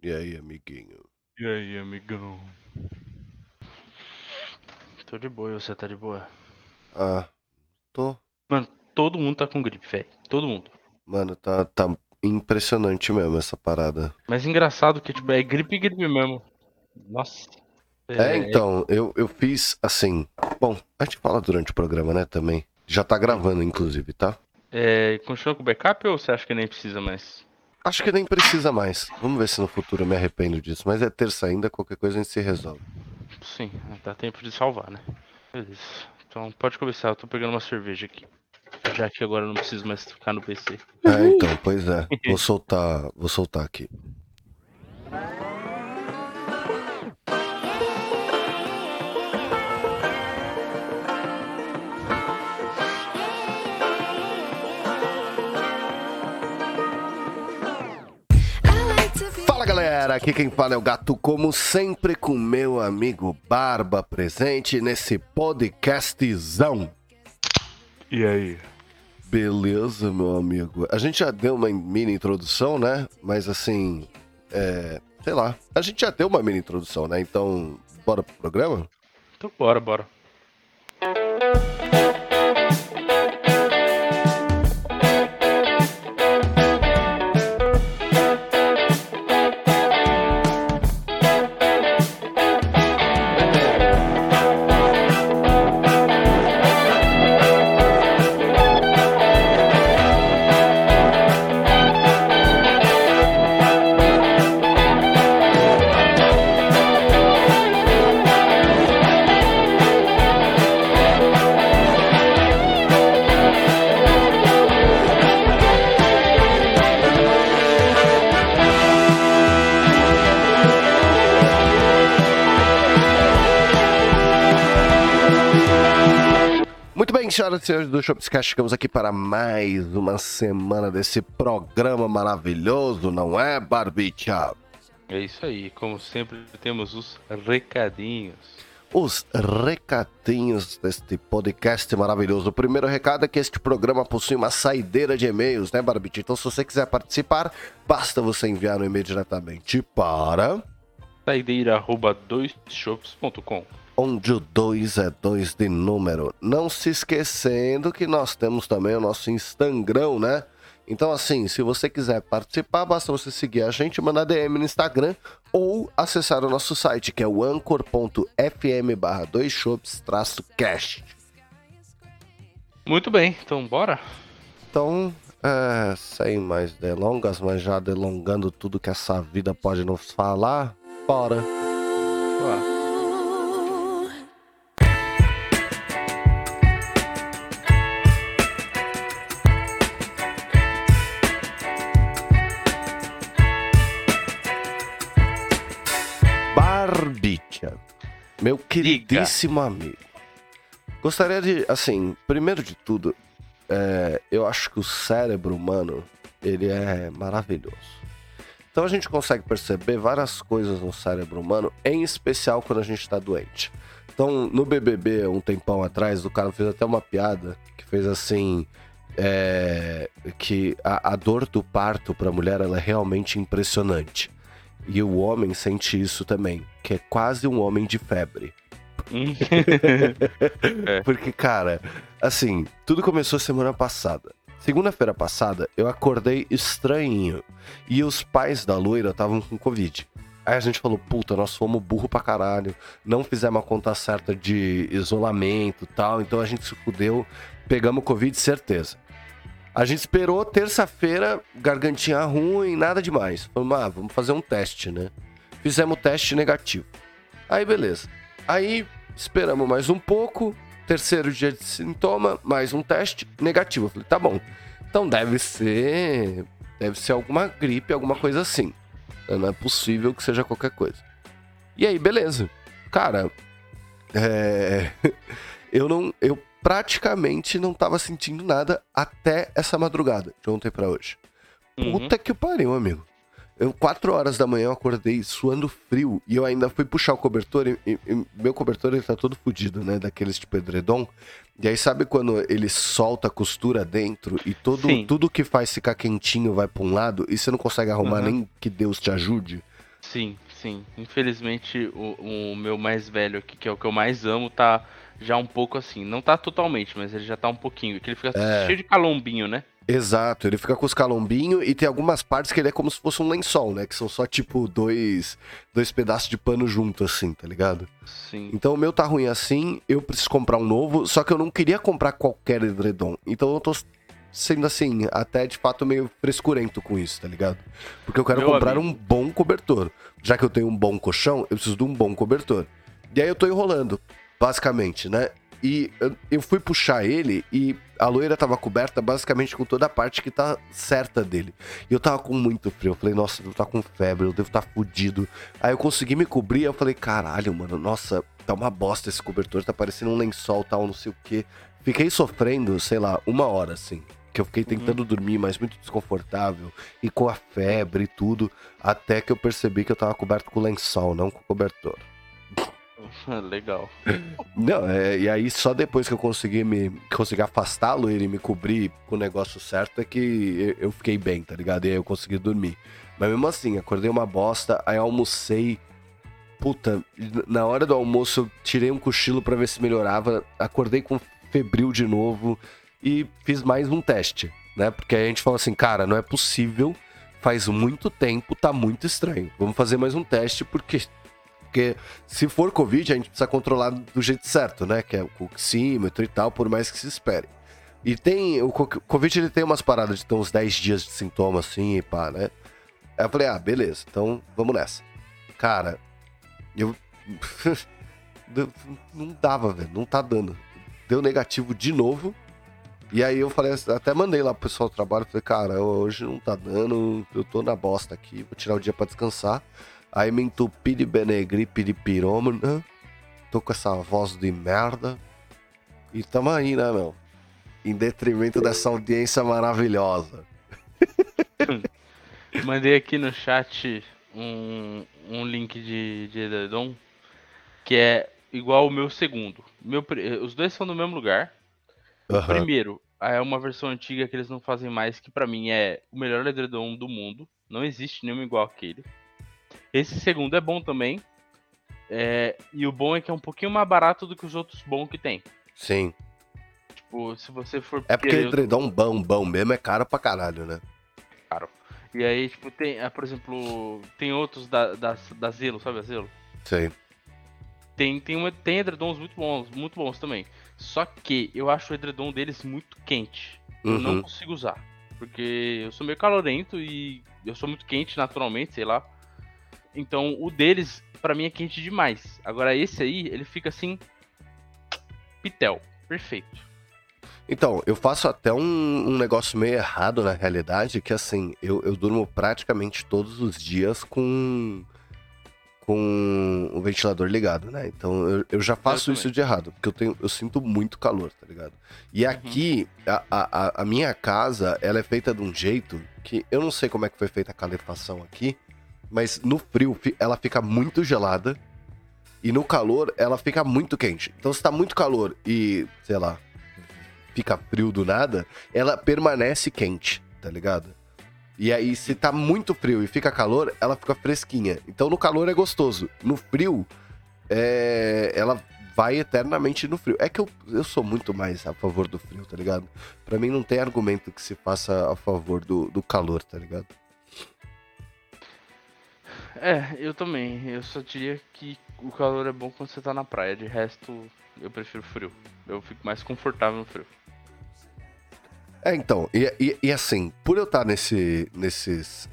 E aí, amiguinho? E aí, amigão? Tô de boa, e você tá de boa? Ah, tô. Mano, todo mundo tá com gripe, velho. Todo mundo. Mano, tá, tá impressionante mesmo essa parada. Mas engraçado que, tipo, é gripe gripe mesmo. Nossa. É, então, eu, eu fiz assim. Bom, a gente fala durante o programa, né, também. Já tá gravando, inclusive, tá? É, continua com o backup ou você acha que nem precisa mais? Acho que nem precisa mais. Vamos ver se no futuro eu me arrependo disso. Mas é terça ainda, qualquer coisa a gente se resolve. Sim, dá tempo de salvar, né? Beleza. Então pode começar, eu tô pegando uma cerveja aqui. Já que agora eu não preciso mais ficar no PC. É, então, pois é. Vou soltar, vou soltar aqui. Galera, aqui quem fala é o Gato, como sempre, com meu amigo Barba presente nesse podcastzão. E aí? Beleza, meu amigo. A gente já deu uma mini introdução, né? Mas assim, é, sei lá. A gente já deu uma mini introdução, né? Então, bora pro programa? Então bora, bora. Senhoras e senhores do Shopscast, chegamos aqui para mais uma semana desse programa maravilhoso, não é, Barbicha? É isso aí, como sempre temos os recadinhos. Os recadinhos deste podcast maravilhoso. O primeiro recado é que este programa possui uma saideira de e-mails, né, Barbicha? Então, se você quiser participar, basta você enviar um e-mail diretamente para Saideira arroba doisshops.com. onde o 2 é 2 de número. Não se esquecendo que nós temos também o nosso Instagram, né? Então, assim, se você quiser participar, basta você seguir a gente, mandar DM no Instagram ou acessar o nosso site, que é o anchor.fm barra 2 cast Muito bem, então bora? Então, é, sem mais delongas, mas já delongando tudo que essa vida pode nos falar, bora. Bora. Meu queridíssimo amigo. Gostaria de, assim, primeiro de tudo, é, eu acho que o cérebro humano, ele é maravilhoso. Então a gente consegue perceber várias coisas no cérebro humano, em especial quando a gente está doente. Então, no BBB, um tempão atrás, o cara fez até uma piada que fez assim... é, que a, a dor do parto para a mulher ela é realmente impressionante. E o homem sente isso também, que é quase um homem de febre. Hum. Porque, cara, assim, tudo começou semana passada. Segunda-feira passada, eu acordei estranhinho. E os pais da loira estavam com Covid. Aí a gente falou, puta, nós fomos burro pra caralho. Não fizemos a conta certa de isolamento e tal. Então a gente se fudeu. Pegamos Covid, certeza. A gente esperou terça-feira, gargantinha ruim, nada demais. Falamos, ah, vamos fazer um teste, né? Fizemos o teste negativo. Aí, beleza. Aí, esperamos mais um pouco. Terceiro dia de sintoma, mais um teste negativo. Eu falei, tá bom. Então deve ser. Deve ser alguma gripe, alguma coisa assim. Não é possível que seja qualquer coisa. E aí, beleza. Cara, é... eu não. Eu praticamente não tava sentindo nada até essa madrugada, de ontem pra hoje. Uhum. Puta que pariu, amigo. Eu, quatro horas da manhã, eu acordei suando frio e eu ainda fui puxar o cobertor e, e- e meu cobertor ele tá todo fudido, né? Daqueles tipo edredom. E aí, sabe quando ele solta a costura dentro e todo, Sim. tudo que faz ficar quentinho vai pra um lado e você não consegue arrumar Uhum. nem que Deus te ajude? Sim, sim. Infelizmente, o, o meu mais velho aqui, que é o que eu mais amo, tá já um pouco assim. Não tá totalmente, mas ele já tá um pouquinho. Que ele fica é. cheio de calombinho, né? Exato, ele fica com os calombinhos e tem algumas partes que ele é como se fosse um lençol, né? Que são só tipo dois, dois pedaços de pano junto, assim, tá ligado? Sim. Então o meu tá ruim assim, eu preciso comprar um novo, só que eu não queria comprar qualquer edredom. Então eu tô sendo assim, até de fato meio frescurento com isso, tá ligado? Porque eu quero meu comprar amigo. um bom cobertor. Já que eu tenho um bom colchão, eu preciso de um bom cobertor. E aí eu tô enrolando, basicamente, né? E eu fui puxar ele e a loira tava coberta basicamente com toda a parte que tá certa dele. E eu tava com muito frio. Eu falei, nossa, eu devo estar tá com febre, eu devo estar tá fudido. Aí eu consegui me cobrir, eu falei, caralho, mano, nossa, tá uma bosta esse cobertor, tá parecendo um lençol tal, não sei o que. Fiquei sofrendo, sei lá, uma hora assim. Que eu fiquei uhum. tentando uhum. dormir, mas muito desconfortável. E com a febre e tudo. Até que eu percebi que eu tava coberto com lençol, não com cobertor. Legal. Não, é, e aí só depois que eu consegui me consegui afastá-lo ele me cobrir com o negócio certo é que eu fiquei bem, tá ligado? E aí eu consegui dormir. Mas mesmo assim, acordei uma bosta, aí almocei. Puta, na hora do almoço eu tirei um cochilo para ver se melhorava, acordei com febril de novo e fiz mais um teste, né? Porque aí a gente falou assim, cara, não é possível, faz muito tempo, tá muito estranho. Vamos fazer mais um teste porque porque se for Covid, a gente precisa controlar do jeito certo, né? Que é o oxímetro e tal, por mais que se espere. E tem. O Covid ele tem umas paradas de ter uns 10 dias de sintoma assim e pá, né? Aí eu falei, ah, beleza, então vamos nessa. Cara, eu. não dava, velho, não tá dando. Deu negativo de novo. E aí eu falei, até mandei lá pro pessoal do trabalho, falei, cara, hoje não tá dando, eu tô na bosta aqui, vou tirar o dia para descansar. Aí me entupi de benegripe de pirômano. Tô com essa voz de merda. E tamo aí, né, meu? Em detrimento dessa audiência maravilhosa. Mandei aqui no chat um, um link de, de Edredon que é igual o meu segundo. Meu, os dois são no mesmo lugar. Uhum. O primeiro é uma versão antiga que eles não fazem mais, que para mim é o melhor edredom do mundo. Não existe nenhum igual aquele. Esse segundo é bom também. É, e o bom é que é um pouquinho mais barato do que os outros bons que tem. Sim. Tipo, se você for. É porque o edredom bom, bom mesmo é caro pra caralho, né? Caro. E aí, tipo, tem, é, por exemplo, tem outros da, da, da Zelo, sabe a Zelo? Sim. Tem, tem, uma, tem edredons muito bons, muito bons também. Só que eu acho o edredom deles muito quente. Eu uhum. não consigo usar. Porque eu sou meio calorento e eu sou muito quente naturalmente, sei lá. Então o deles, para mim, é quente demais. Agora esse aí, ele fica assim. Pitel. Perfeito. Então, eu faço até um, um, negócio meio errado na realidade, que assim, eu, eu durmo praticamente todos os dias com com o ventilador ligado, né? Então eu, eu já faço eu isso de errado, porque eu tenho, eu sinto muito calor, tá ligado? E uhum. aqui, a, a, a minha casa, ela é feita de um jeito que eu não sei como é que foi feita a calefação aqui, mas no frio ela fica muito gelada e no calor ela fica muito quente. Então se tá muito calor e, sei lá, fica frio do nada, ela permanece quente, tá ligado? E aí se tá muito frio e fica calor, ela fica fresquinha. Então no calor é gostoso. No frio, é... ela vai eternamente no frio. É que eu, eu sou muito mais a favor do frio, tá ligado? Para mim não tem argumento que se faça a favor do, do calor, tá ligado? É, eu também. Eu só diria que o calor é bom quando você tá na praia. De resto, eu prefiro frio. Eu fico mais confortável no frio. É, então, e, e, e assim, por eu estar nesse, nesses.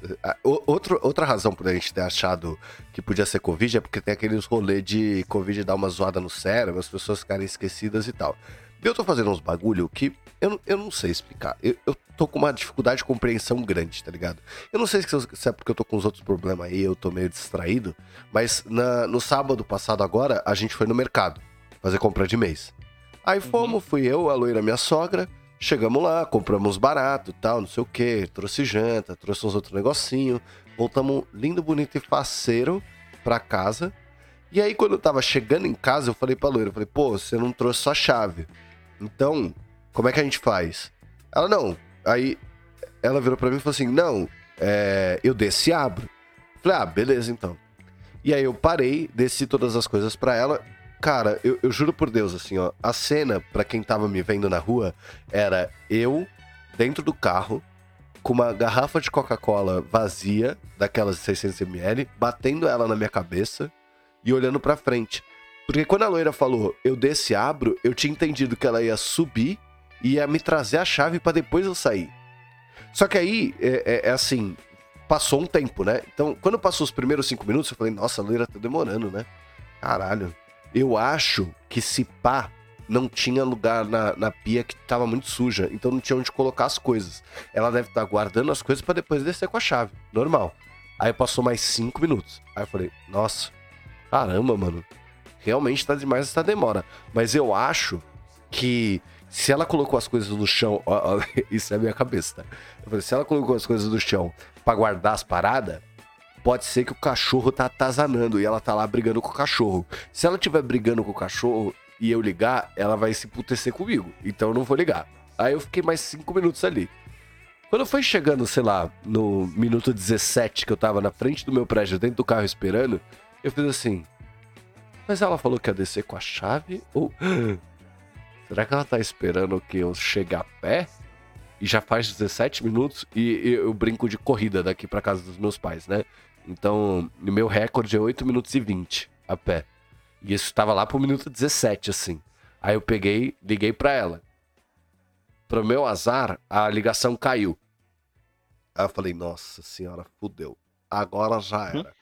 Uh, outro, outra razão por a gente ter achado que podia ser Covid é porque tem aqueles rolês de Covid dar uma zoada no cérebro, as pessoas ficarem esquecidas e tal. Eu tô fazendo uns bagulho que eu, eu não sei explicar. Eu, eu tô com uma dificuldade de compreensão grande, tá ligado? Eu não sei se é porque eu tô com os outros problemas aí, eu tô meio distraído, mas na, no sábado passado agora, a gente foi no mercado fazer compra de mês. Aí uhum. fomos, fui eu, a loira, minha sogra, chegamos lá, compramos barato tal, não sei o que, trouxe janta, trouxe uns outros negocinho, voltamos lindo, bonito e faceiro pra casa. E aí, quando eu tava chegando em casa, eu falei pra loira, eu falei, pô, você não trouxe sua chave. Então, como é que a gente faz? Ela, não. Aí ela virou para mim e falou assim: não, é, eu desço e abro. Falei, ah, beleza então. E aí eu parei, desci todas as coisas para ela. Cara, eu, eu, juro por Deus, assim, ó, a cena, para quem tava me vendo na rua, era eu dentro do carro, com uma garrafa de Coca-Cola vazia, daquelas de 600ml, batendo ela na minha cabeça e olhando pra frente. Porque quando a loira falou, eu desce e abro, eu tinha entendido que ela ia subir e ia me trazer a chave para depois eu sair. Só que aí, é, é, é, assim, passou um tempo, né? Então, quando passou os primeiros cinco minutos, eu falei, nossa, a loira tá demorando, né? Caralho. Eu acho que se pá, não tinha lugar na, na pia que tava muito suja, então não tinha onde colocar as coisas. Ela deve estar tá guardando as coisas para depois descer com a chave, normal. Aí passou mais cinco minutos. Aí eu falei, nossa, caramba, mano. Realmente tá demais essa demora. Mas eu acho que se ela colocou as coisas no chão, ó, ó, isso é a minha cabeça, tá? Falei, se ela colocou as coisas no chão para guardar as paradas, pode ser que o cachorro tá atazanando e ela tá lá brigando com o cachorro. Se ela tiver brigando com o cachorro e eu ligar, ela vai se putecer comigo. Então eu não vou ligar. Aí eu fiquei mais cinco minutos ali. Quando foi chegando, sei lá, no minuto 17 que eu tava na frente do meu prédio, dentro do carro esperando, eu fiz assim. Mas ela falou que ia descer com a chave? Ou. Será que ela tá esperando que eu chegue a pé? E já faz 17 minutos e eu brinco de corrida daqui para casa dos meus pais, né? Então, meu recorde é 8 minutos e 20 a pé. E isso estava lá pro minuto 17, assim. Aí eu peguei, liguei para ela. Pro meu azar, a ligação caiu. Aí eu falei, nossa senhora, fudeu. Agora já era.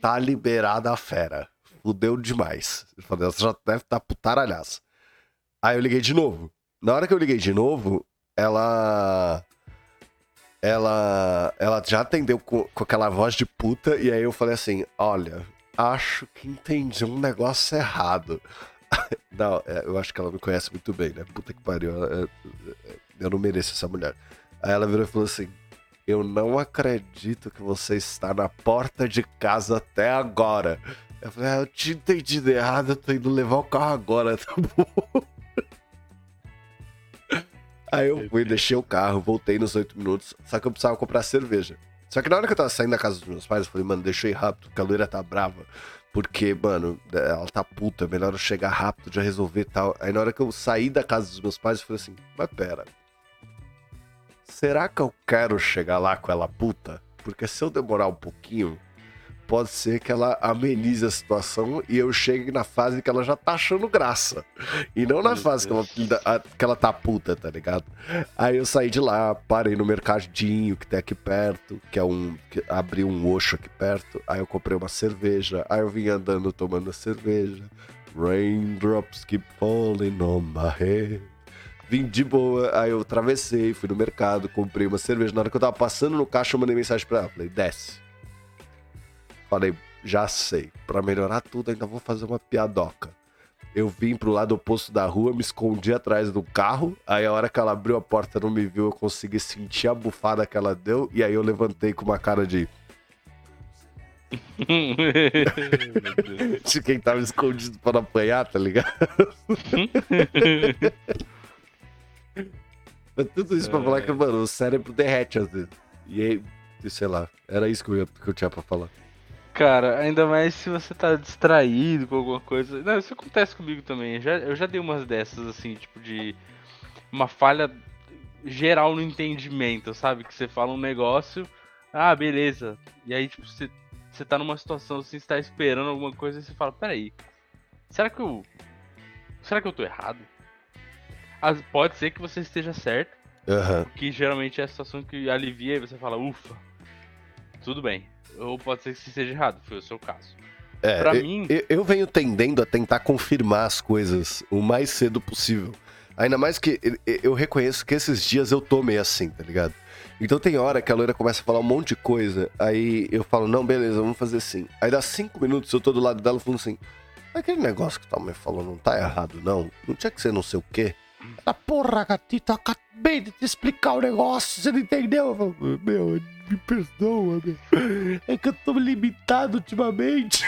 Tá liberada a fera. Fudeu demais. Eu falei, você já deve estar tá putaralhaça. Aí eu liguei de novo. Na hora que eu liguei de novo, ela. Ela. Ela já atendeu com, com aquela voz de puta. E aí eu falei assim: Olha, acho que entendi um negócio errado. não, é, eu acho que ela me conhece muito bem, né? Puta que pariu. Eu, eu não mereço essa mulher. Aí ela virou e falou assim: Eu não acredito que você está na porta de casa até agora. Eu falei, ah, eu tinha entendido errado, eu tô indo levar o carro agora, tá bom? Aí eu fui, deixei o carro, voltei nos oito minutos, só que eu precisava comprar cerveja. Só que na hora que eu tava saindo da casa dos meus pais, eu falei, mano, ir rápido, porque a loira tá brava. Porque, mano, ela tá puta, é melhor eu chegar rápido, já resolver e tal. Aí na hora que eu saí da casa dos meus pais, eu falei assim, mas pera. Será que eu quero chegar lá com ela puta? Porque se eu demorar um pouquinho, pode ser que ela amenize a situação e eu chegue na fase que ela já tá achando graça. E não na fase que ela, que ela tá puta, tá ligado? Aí eu saí de lá, parei no mercadinho que tem aqui perto, que é um. Que abri um oxo aqui perto. Aí eu comprei uma cerveja. Aí eu vim andando tomando a cerveja. Raindrops keep falling on my head. Vim de boa, aí eu atravessei, fui no mercado, comprei uma cerveja. Na hora que eu tava passando no caixa, eu mandei mensagem pra ela. Falei, desce Falei, já sei. Para melhorar tudo, ainda vou fazer uma piadoca. Eu vim pro lado oposto da rua, me escondi atrás do carro. Aí a hora que ela abriu a porta não me viu, eu consegui sentir a bufada que ela deu. E aí eu levantei com uma cara de. de quem tava escondido para apanhar, tá ligado? Mas tudo isso pra falar que, mano, o cérebro derrete às vezes. E aí, sei lá, era isso que eu, que eu tinha pra falar. Cara, ainda mais se você tá distraído com alguma coisa. Não, isso acontece comigo também. Eu já, eu já dei umas dessas, assim, tipo, de. Uma falha geral no entendimento, sabe? Que você fala um negócio, ah, beleza. E aí, tipo, você, você tá numa situação assim, você tá esperando alguma coisa e você fala, peraí, será que eu. Será que eu tô errado? As, pode ser que você esteja certo. Uhum. Que geralmente é a situação que alivia e você fala, ufa, tudo bem ou pode ser que seja errado, foi o seu caso. É, pra eu, mim. Eu, eu, venho tendendo a tentar confirmar as coisas o mais cedo possível. Ainda mais que eu reconheço que esses dias eu tô meio assim, tá ligado? Então tem hora que a loira começa a falar um monte de coisa, aí eu falo, não, beleza, vamos fazer assim. Aí dá cinco minutos, eu tô do lado dela falando assim, aquele negócio que tá me falando não tá errado, não. Não tinha que ser não sei o quê. Ah, porra, gatita, acabei de te explicar o negócio, você não entendeu? Falo, meu, me perdoa, meu. É que eu tô limitado ultimamente.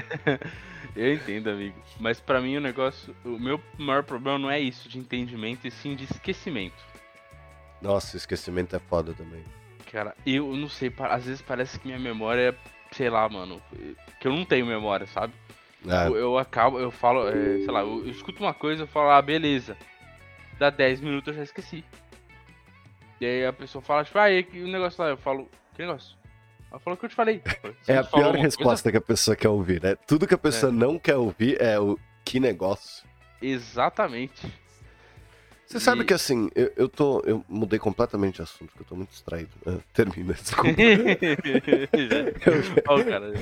eu entendo, amigo. Mas para mim o negócio. O meu maior problema não é isso de entendimento, e sim de esquecimento. Nossa, esquecimento é foda também. Cara, eu não sei, às vezes parece que minha memória é, sei lá, mano, que eu não tenho memória, sabe? É. Eu, eu, acabo, eu falo, é, sei lá, eu, eu, escuto uma coisa, eu falo, ah, beleza. Dá 10 minutos eu já esqueci. E aí a pessoa fala, tipo, ah, e o negócio lá? Eu falo, que negócio? Ela falou o que eu te falei. Você é a pior resposta coisa? que a pessoa quer ouvir, né? Tudo que a pessoa é. não quer ouvir é o que negócio. Exatamente. Você e... sabe que assim, eu, eu tô. Eu mudei completamente de assunto, porque eu tô muito distraído. Né? Termina, desculpa. oh, cara.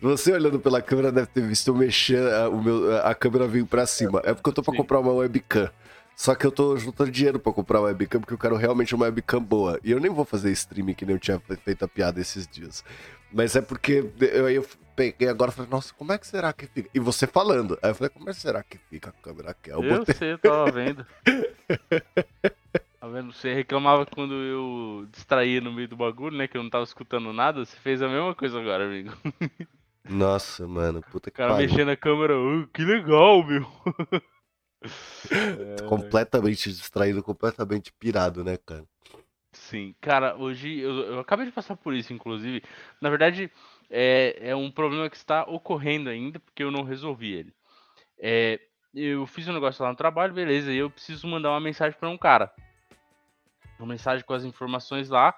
Você olhando pela câmera deve ter visto eu mexer, a, o meu, a câmera veio pra cima. É porque eu tô pra Sim. comprar uma webcam. Só que eu tô juntando dinheiro pra comprar uma webcam, porque eu quero realmente uma webcam boa. E eu nem vou fazer streaming que nem eu tinha feito a piada esses dias. Mas é porque eu, eu peguei agora e falei, nossa, como é que será que fica? E você falando. Aí eu falei, como é que será que fica a câmera aqui? Eu, eu botei... sei, eu tava vendo. tá vendo? Você reclamava quando eu distraía no meio do bagulho, né? Que eu não tava escutando nada. Você fez a mesma coisa agora, amigo. Nossa, mano, puta que pariu. O cara mexendo na câmera, oh, que legal, meu. Completamente distraído, completamente pirado, né, cara? Sim, cara, hoje eu, eu acabei de passar por isso, inclusive. Na verdade, é, é um problema que está ocorrendo ainda, porque eu não resolvi ele. É, eu fiz um negócio lá no trabalho, beleza, e eu preciso mandar uma mensagem para um cara. Uma mensagem com as informações lá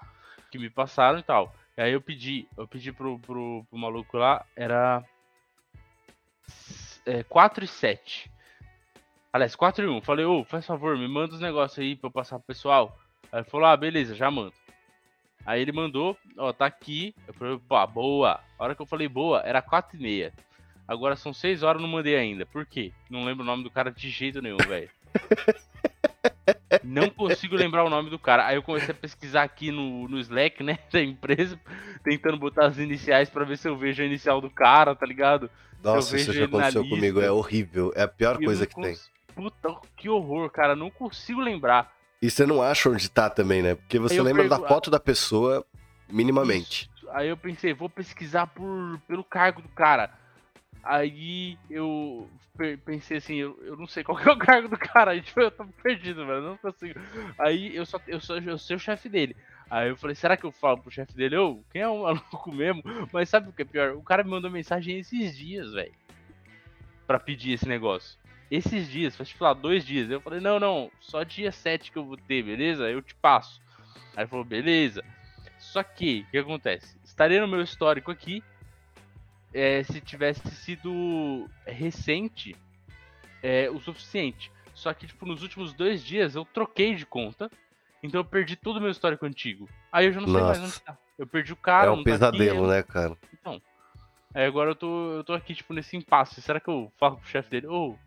que me passaram e tal. E aí eu pedi, eu pedi pro, pro, pro maluco lá, era é, 4 e 7. Aliás, 4 e 1. Falei, ô, faz favor, me manda os negócios aí pra eu passar pro pessoal. Aí ele falou, ah, beleza, já mando. Aí ele mandou, ó, tá aqui. Eu falei, pô, boa. A hora que eu falei boa, era 4 e meia. Agora são 6 horas, não mandei ainda. Por quê? Não lembro o nome do cara de jeito nenhum, velho. não consigo lembrar o nome do cara. Aí eu comecei a pesquisar aqui no, no Slack, né, da empresa, tentando botar as iniciais para ver se eu vejo a inicial do cara, tá ligado? Nossa, isso já aconteceu comigo, é horrível. É a pior e coisa que tem. Puta, que horror, cara. Não consigo lembrar. E você não acha onde tá também, né? Porque você lembra da foto da pessoa minimamente. Isso. Aí eu pensei, vou pesquisar por, pelo cargo do cara. Aí eu pensei assim, eu, eu não sei qual que é o cargo do cara. Tipo, eu tô perdido, mano. Não consigo. Aí eu só eu sou, eu sou o chefe dele. Aí eu falei, será que eu falo pro chefe dele, ô, quem é o maluco mesmo? Mas sabe o que é pior? O cara me mandou mensagem esses dias, velho. Pra pedir esse negócio esses dias, faz tipo lá, dois dias. Eu falei, não, não, só dia 7 que eu vou ter, beleza? Eu te passo. Aí ele falou, beleza. Só que, o que acontece? Estaria no meu histórico aqui é, se tivesse sido recente é, o suficiente. Só que, tipo, nos últimos dois dias eu troquei de conta. Então eu perdi todo o meu histórico antigo. Aí eu já não Nossa. sei mais onde tá. Eu perdi o cara. É um pesadelo, tá aqui, né, cara? Então. Aí agora eu tô, eu tô aqui, tipo, nesse impasse. Será que eu falo pro chefe dele, ô, oh,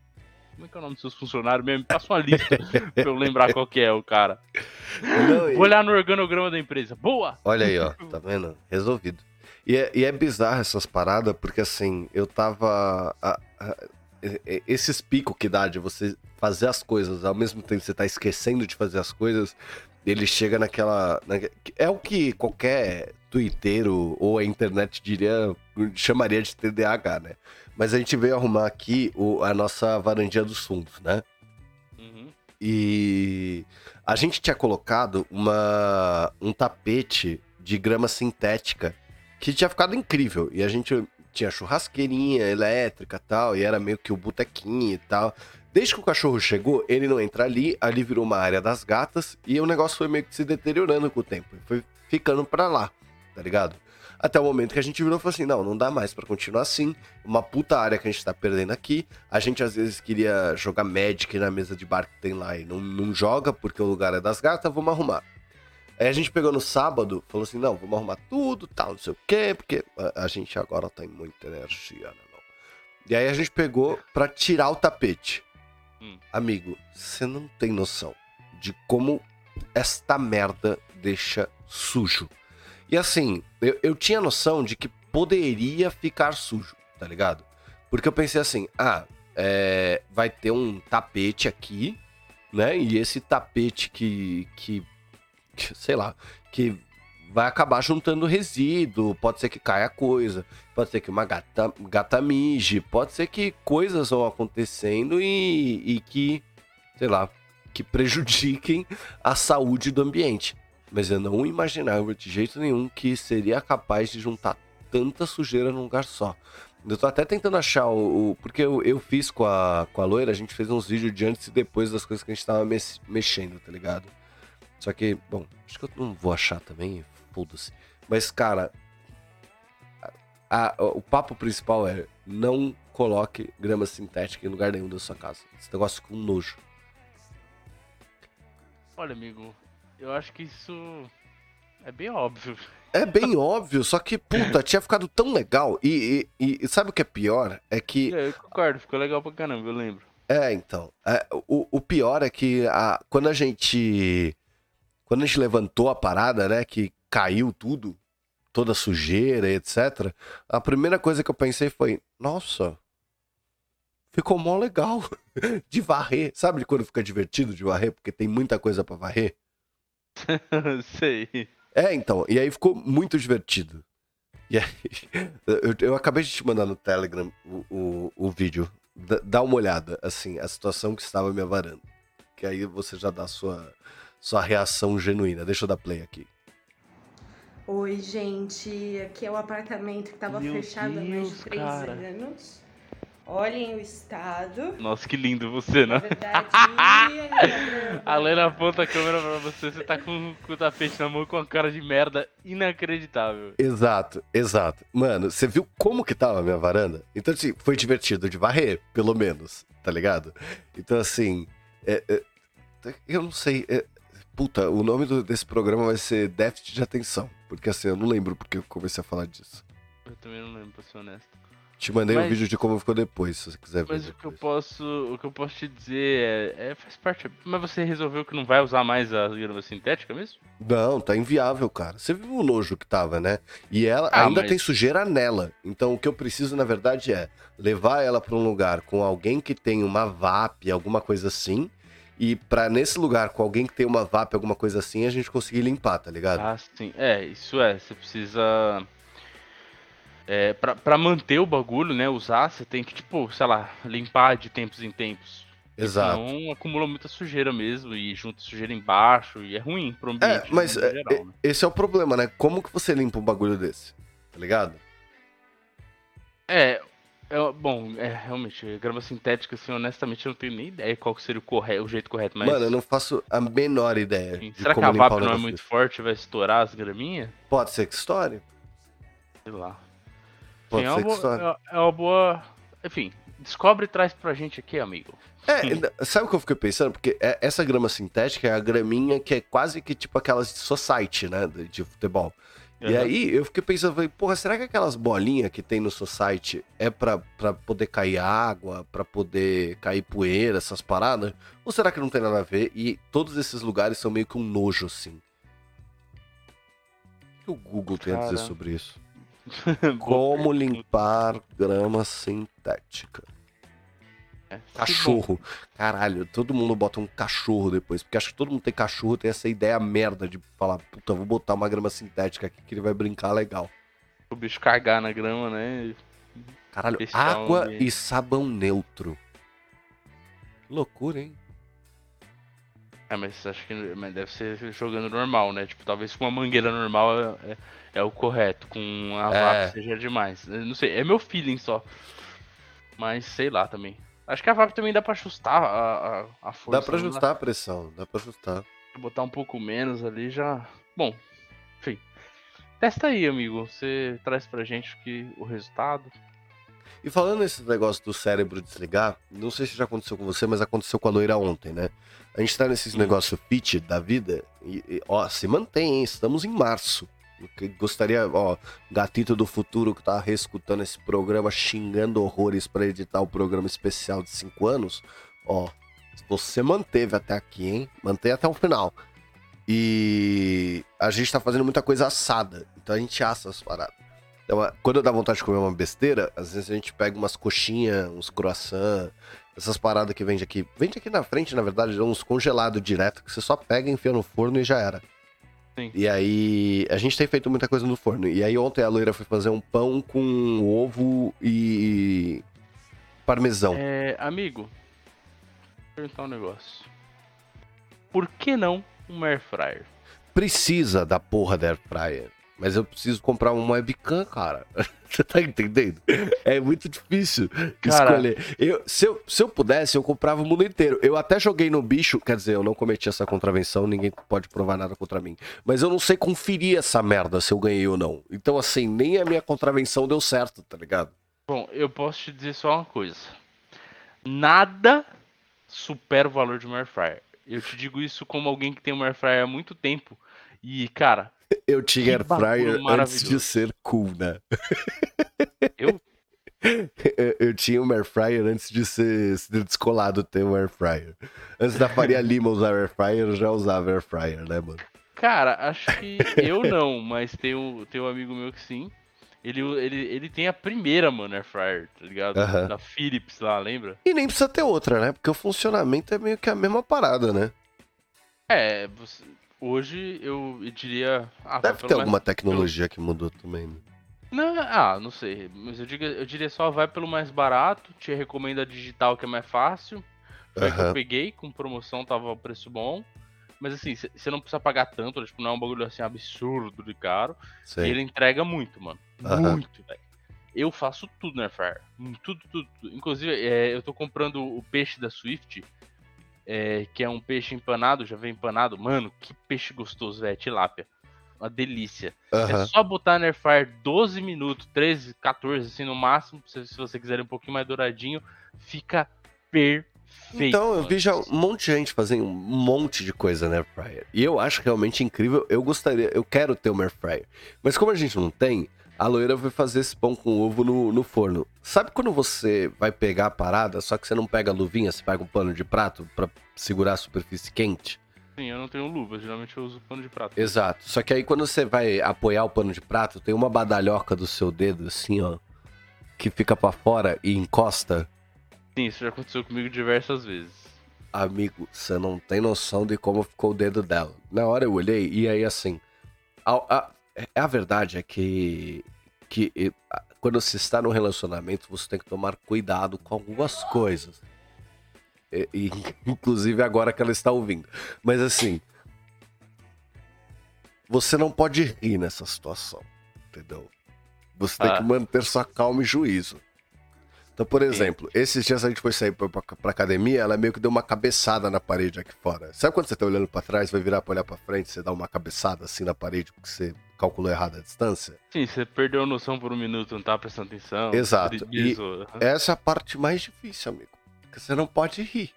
como é que é o nome dos seus funcionários mesmo? Me passa uma lista pra eu lembrar qual que é o cara. Não, Vou olhar no organograma da empresa. Boa! Olha aí, ó. Tá vendo? Resolvido. E é, e é bizarro essas paradas, porque assim, eu tava. A, a, esses picos que dá de você fazer as coisas ao mesmo tempo que você tá esquecendo de fazer as coisas, ele chega naquela. Na, é o que qualquer twitteiro ou a internet diria, chamaria de TDAH, né? Mas a gente veio arrumar aqui o, a nossa varandinha dos fundos, né? Uhum. E a gente tinha colocado uma, um tapete de grama sintética que tinha ficado incrível. E a gente tinha churrasqueirinha elétrica tal, e era meio que o botequinho e tal. Desde que o cachorro chegou, ele não entra ali, ali virou uma área das gatas, e o negócio foi meio que se deteriorando com o tempo. Foi ficando para lá, tá ligado? Até o momento que a gente virou e falou assim: não, não dá mais para continuar assim. Uma puta área que a gente tá perdendo aqui. A gente às vezes queria jogar Magic na mesa de bar que tem lá e não, não joga porque o lugar é das gatas, vamos arrumar. Aí a gente pegou no sábado, falou assim: não, vamos arrumar tudo, tal, não sei o quê, porque a, a gente agora tem muita energia, né? Não? E aí a gente pegou para tirar o tapete. Hum. Amigo, você não tem noção de como esta merda deixa sujo. E assim, eu, eu tinha noção de que poderia ficar sujo, tá ligado? Porque eu pensei assim, ah, é, vai ter um tapete aqui, né? E esse tapete que, que, sei lá, que vai acabar juntando resíduo, pode ser que caia coisa, pode ser que uma gata, gata mije, pode ser que coisas vão acontecendo e, e que, sei lá, que prejudiquem a saúde do ambiente. Mas eu não imaginava de jeito nenhum que seria capaz de juntar tanta sujeira num lugar só. Eu tô até tentando achar o. o porque eu, eu fiz com a, com a loira, a gente fez uns vídeos de antes e depois das coisas que a gente tava mexendo, tá ligado? Só que, bom, acho que eu não vou achar também, foda-se. Mas, cara, a, a, o papo principal é não coloque grama sintética em lugar nenhum da sua casa. Esse negócio com nojo. Olha, amigo, eu acho que isso é bem óbvio. É bem óbvio, só que, puta, tinha ficado tão legal. E, e, e sabe o que é pior? É que. É, eu concordo, ficou legal pra caramba, eu lembro. É, então. É, o, o pior é que a, quando a gente. Quando a gente levantou a parada, né? Que caiu tudo, toda sujeira, etc. A primeira coisa que eu pensei foi: nossa, ficou mó legal de varrer. Sabe quando fica divertido de varrer? Porque tem muita coisa para varrer? Sei. É, então. E aí ficou muito divertido. E aí, eu, eu acabei de te mandar no Telegram o, o, o vídeo. D dá uma olhada, assim, a situação que estava me avarando. Que aí você já dá a sua, sua reação genuína. Deixa eu dar play aqui. Oi, gente. Aqui é o apartamento que estava fechado há mais de três cara. anos. Olhem o estado. Nossa, que lindo você, né? Verdade, a Lena aponta a câmera pra você, você tá com, com, o tapete na mão com uma cara de merda inacreditável. Exato, exato. Mano, você viu como que tava a minha varanda? Então, assim, foi divertido de varrer, pelo menos, tá ligado? Então, assim, é, é, eu não sei. É, puta, o nome do, desse programa vai ser Déficit de Atenção. Porque, assim, eu não lembro porque eu comecei a falar disso. Eu também não lembro, pra ser honesto. Te mandei mas, um vídeo de como ficou depois, se você quiser ver. Mas depois. o que eu posso, o que eu posso te dizer é, é, faz parte. Mas você resolveu que não vai usar mais a grama sintética mesmo? Não, tá inviável, cara. Você viu o nojo que tava, né? E ela ah, ainda mas... tem sujeira nela. Então o que eu preciso na verdade é levar ela para um lugar com alguém que tem uma VAP, alguma coisa assim. E para nesse lugar com alguém que tem uma VAP, alguma coisa assim, a gente conseguir limpar, tá ligado? Ah, sim. É, isso é. Você precisa é, pra, pra manter o bagulho, né, usar, você tem que, tipo, sei lá, limpar de tempos em tempos. Exato. Senão acumula muita sujeira mesmo e junta sujeira embaixo e é ruim pro ambiente. É, mas é, geral, né? esse é o problema, né? Como que você limpa um bagulho desse? Tá ligado? É, é bom, é, realmente, grama sintética, assim, honestamente, eu não tenho nem ideia qual seria o, correto, o jeito correto, mas... Mano, eu não faço a menor ideia. Sim. Será que a VAP não é muito forte vai estourar as graminhas? Pode ser que estoure. Sei lá. Sim, é, uma boa, é, é uma boa. Enfim, descobre e traz pra gente aqui, amigo. É, sabe o que eu fiquei pensando? Porque é, essa grama sintética é a graminha que é quase que tipo aquelas de society, né? De futebol. Uhum. E aí eu fiquei pensando, falei, porra, será que aquelas bolinhas que tem no society é pra, pra poder cair água, pra poder cair poeira, essas paradas? Ou será que não tem nada a ver? E todos esses lugares são meio que um nojo, assim. O que o Google tem Cara. a dizer sobre isso? Como limpar grama sintética. É, cachorro. Caralho, todo mundo bota um cachorro depois. Porque acho que todo mundo tem cachorro, tem essa ideia merda de falar, puta, vou botar uma grama sintética aqui que ele vai brincar legal. O bicho cagar na grama, né? Caralho, água e sabão neutro. Que loucura, hein? É, mas acho que mas deve ser jogando normal, né? Tipo, talvez com uma mangueira normal é, é o correto, com a é. VAP seja demais. não sei, é meu feeling só. Mas sei lá também. Acho que a VAP também dá pra ajustar a, a, a força. Dá pra ajustar dá... a pressão, dá pra ajustar. Botar um pouco menos ali já. Bom, enfim. Testa aí, amigo. Você traz pra gente que, o resultado. E falando nesse negócio do cérebro desligar, não sei se já aconteceu com você, mas aconteceu com a loira ontem, né? A gente tá nesses negócios fit da vida e, e, ó, se mantém, hein? Estamos em março. Gostaria, ó, gatito do futuro que tá reescutando esse programa, xingando horrores para editar o programa especial de 5 anos, ó, você manteve até aqui, hein? Mantém até o final. E a gente tá fazendo muita coisa assada, então a gente assa as paradas. Então, quando dá vontade de comer uma besteira, às vezes a gente pega umas coxinhas, uns croissants, essas paradas que vende aqui. Vende aqui na frente, na verdade, uns congelados direto, que você só pega, enfia no forno e já era. Sim. E aí, a gente tem feito muita coisa no forno. E aí, ontem a loira foi fazer um pão com ovo e parmesão. É, amigo, vou perguntar um negócio. Por que não um air fryer? precisa da porra da Air Fryer. Mas eu preciso comprar uma webcam, cara. Você tá entendendo? É muito difícil cara, escolher. Eu, se, eu, se eu pudesse, eu comprava o mundo inteiro. Eu até joguei no bicho, quer dizer, eu não cometi essa contravenção, ninguém pode provar nada contra mim. Mas eu não sei conferir essa merda se eu ganhei ou não. Então, assim, nem a minha contravenção deu certo, tá ligado? Bom, eu posso te dizer só uma coisa. Nada supera o valor de uma air fryer. Eu te digo isso como alguém que tem uma air fryer há muito tempo. E, cara, eu tinha air fryer antes de ser cool, né? Eu? eu tinha um air fryer antes de ser, ser descolado ter um air fryer. Antes da Faria Lima usar air fryer, eu já usava air fryer, né, mano? Cara, acho que eu não, mas tem um, tem um amigo meu que sim. Ele, ele, ele tem a primeira, mano, air fryer, tá ligado? Uh -huh. Da Philips lá, lembra? E nem precisa ter outra, né? Porque o funcionamento é meio que a mesma parada, né? É, você, Hoje eu diria. Ah, Deve ter alguma tecnologia que mudou também, né? Não, ah, não sei. Mas eu, digo, eu diria só vai pelo mais barato. Te recomendo a digital que é mais fácil. Foi uhum. que eu peguei, com promoção tava o preço bom. Mas assim, você não precisa pagar tanto, tipo, não é um bagulho assim absurdo de caro. E ele entrega muito, mano. Uhum. Muito, velho. Eu faço tudo na Airfryer. Tudo, tudo, tudo. Inclusive, é, eu tô comprando o peixe da Swift é, que é um peixe empanado, já vem empanado. Mano, que peixe gostoso, velho, tilápia. Uma delícia. Uhum. É só botar na airfryer 12 minutos, 13, 14, assim no máximo, se, se você quiser um pouquinho mais douradinho, fica perfeito. Então, eu vi já um monte de gente fazendo um monte de coisa na airfryer. E eu acho realmente incrível. Eu gostaria, eu quero ter uma airfryer. Mas como a gente não tem, a loira vai fazer esse pão com ovo no, no forno. Sabe quando você vai pegar a parada, só que você não pega a luvinha, você pega um pano de prato para segurar a superfície quente? Sim, eu não tenho luva, geralmente eu uso pano de prato. Exato. Só que aí quando você vai apoiar o pano de prato, tem uma badalhoca do seu dedo, assim, ó, que fica para fora e encosta. Sim, isso já aconteceu comigo diversas vezes. Amigo, você não tem noção de como ficou o dedo dela. Na hora eu olhei e aí assim. A, a, é, a verdade é que, que quando você está num relacionamento, você tem que tomar cuidado com algumas coisas. E, e, inclusive agora que ela está ouvindo. Mas assim, você não pode rir nessa situação, entendeu? Você tem ah. que manter sua calma e juízo. Então, por exemplo, Sim. esses dias a gente foi sair pra, pra, pra, academia, ela meio que deu uma cabeçada na parede aqui fora. Sabe quando você tá olhando para trás, vai virar pra olhar pra frente, você dá uma cabeçada assim na parede porque você calculou errado a distância? Sim, você perdeu a noção por um minuto, não tá prestando atenção. Exato. E essa é a parte mais difícil, amigo. Porque você não pode rir.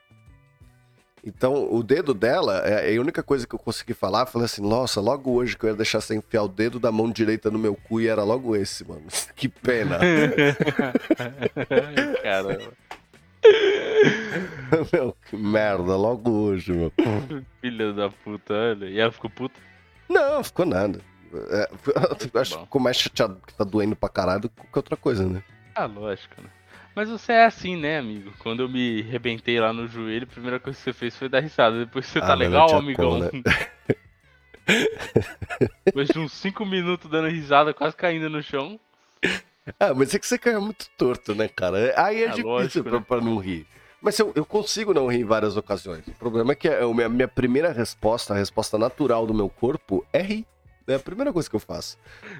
Então, o dedo dela, é, é a única coisa que eu consegui falar. Falei assim, nossa, logo hoje que eu ia deixar você enfiar o dedo da mão direita no meu cu e era logo esse, mano. Que pena. Caramba. meu, que merda, logo hoje, meu. Filha da puta, olha. E ela ficou puta? Não, ficou nada. É, acho que ficou mais chateado que tá doendo pra caralho do que outra coisa, né? Ah, lógico, né? Mas você é assim, né, amigo? Quando eu me rebentei lá no joelho, a primeira coisa que você fez foi dar risada. Depois você ah, tá legal, amigão? Né? Depois de uns 5 minutos dando risada, quase caindo no chão. Ah, mas é que você caiu muito torto, né, cara? Aí é, é difícil lógico, pra, né? pra, não rir. Mas eu, eu consigo não rir em várias ocasiões. O problema é que a minha, minha primeira resposta, a resposta natural do meu corpo, é rir. É a primeira coisa que eu faço.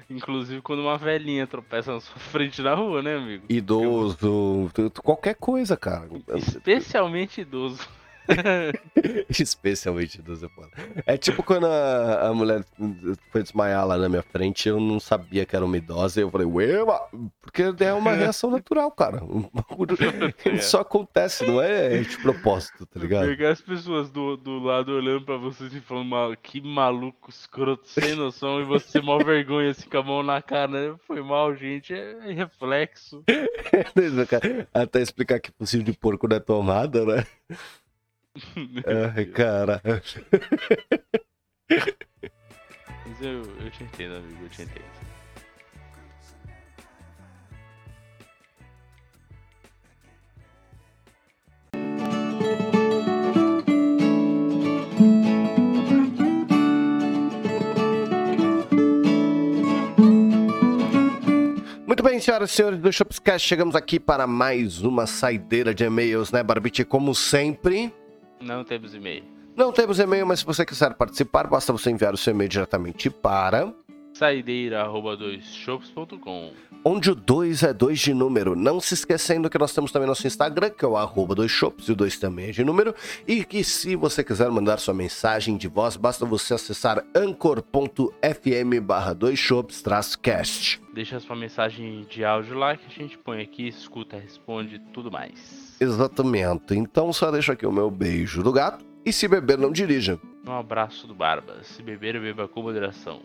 Inclusive quando uma velhinha tropeça na sua frente na rua, né, amigo? Idoso, qualquer coisa, cara. Especialmente idoso. Especialmente do Zé É tipo quando a, a, mulher foi desmaiar lá na minha frente, eu não sabia que era uma idosa, e eu falei, ué, porque é uma reação natural, cara. É. Só acontece, não é de propósito, tá ligado? Pegar as pessoas do, do lado olhando pra vocês e falando, que maluco, escroto, sem noção, e você mal vergonha assim com a mão na cara, né? Foi mal, gente, é reflexo. Até explicar que possível de porco não é tomada, né? Ai, cara. Mas eu, eu te entendo, amigo, eu te entendo. Muito bem, senhoras e senhores do Shopscast, chegamos aqui para mais uma saideira de e-mails, né, Barbite? Como sempre, não temos e-mail. Não temos e-mail, mas se você quiser participar, basta você enviar o seu e-mail diretamente para saideira@doisshops.com onde o 2 é 2 de número. Não se esquecendo que nós temos também nosso Instagram, que é o arroba 2shops, e o 2 também é de número. E que se você quiser mandar sua mensagem de voz, basta você acessar anchor.fm barra 2shops-cast. Deixa sua mensagem de áudio lá que a gente põe aqui, escuta, responde tudo mais. Exatamente. Então só deixo aqui o meu beijo do gato. E se beber, não dirija. Um abraço do Barba. Se beber, beba com moderação.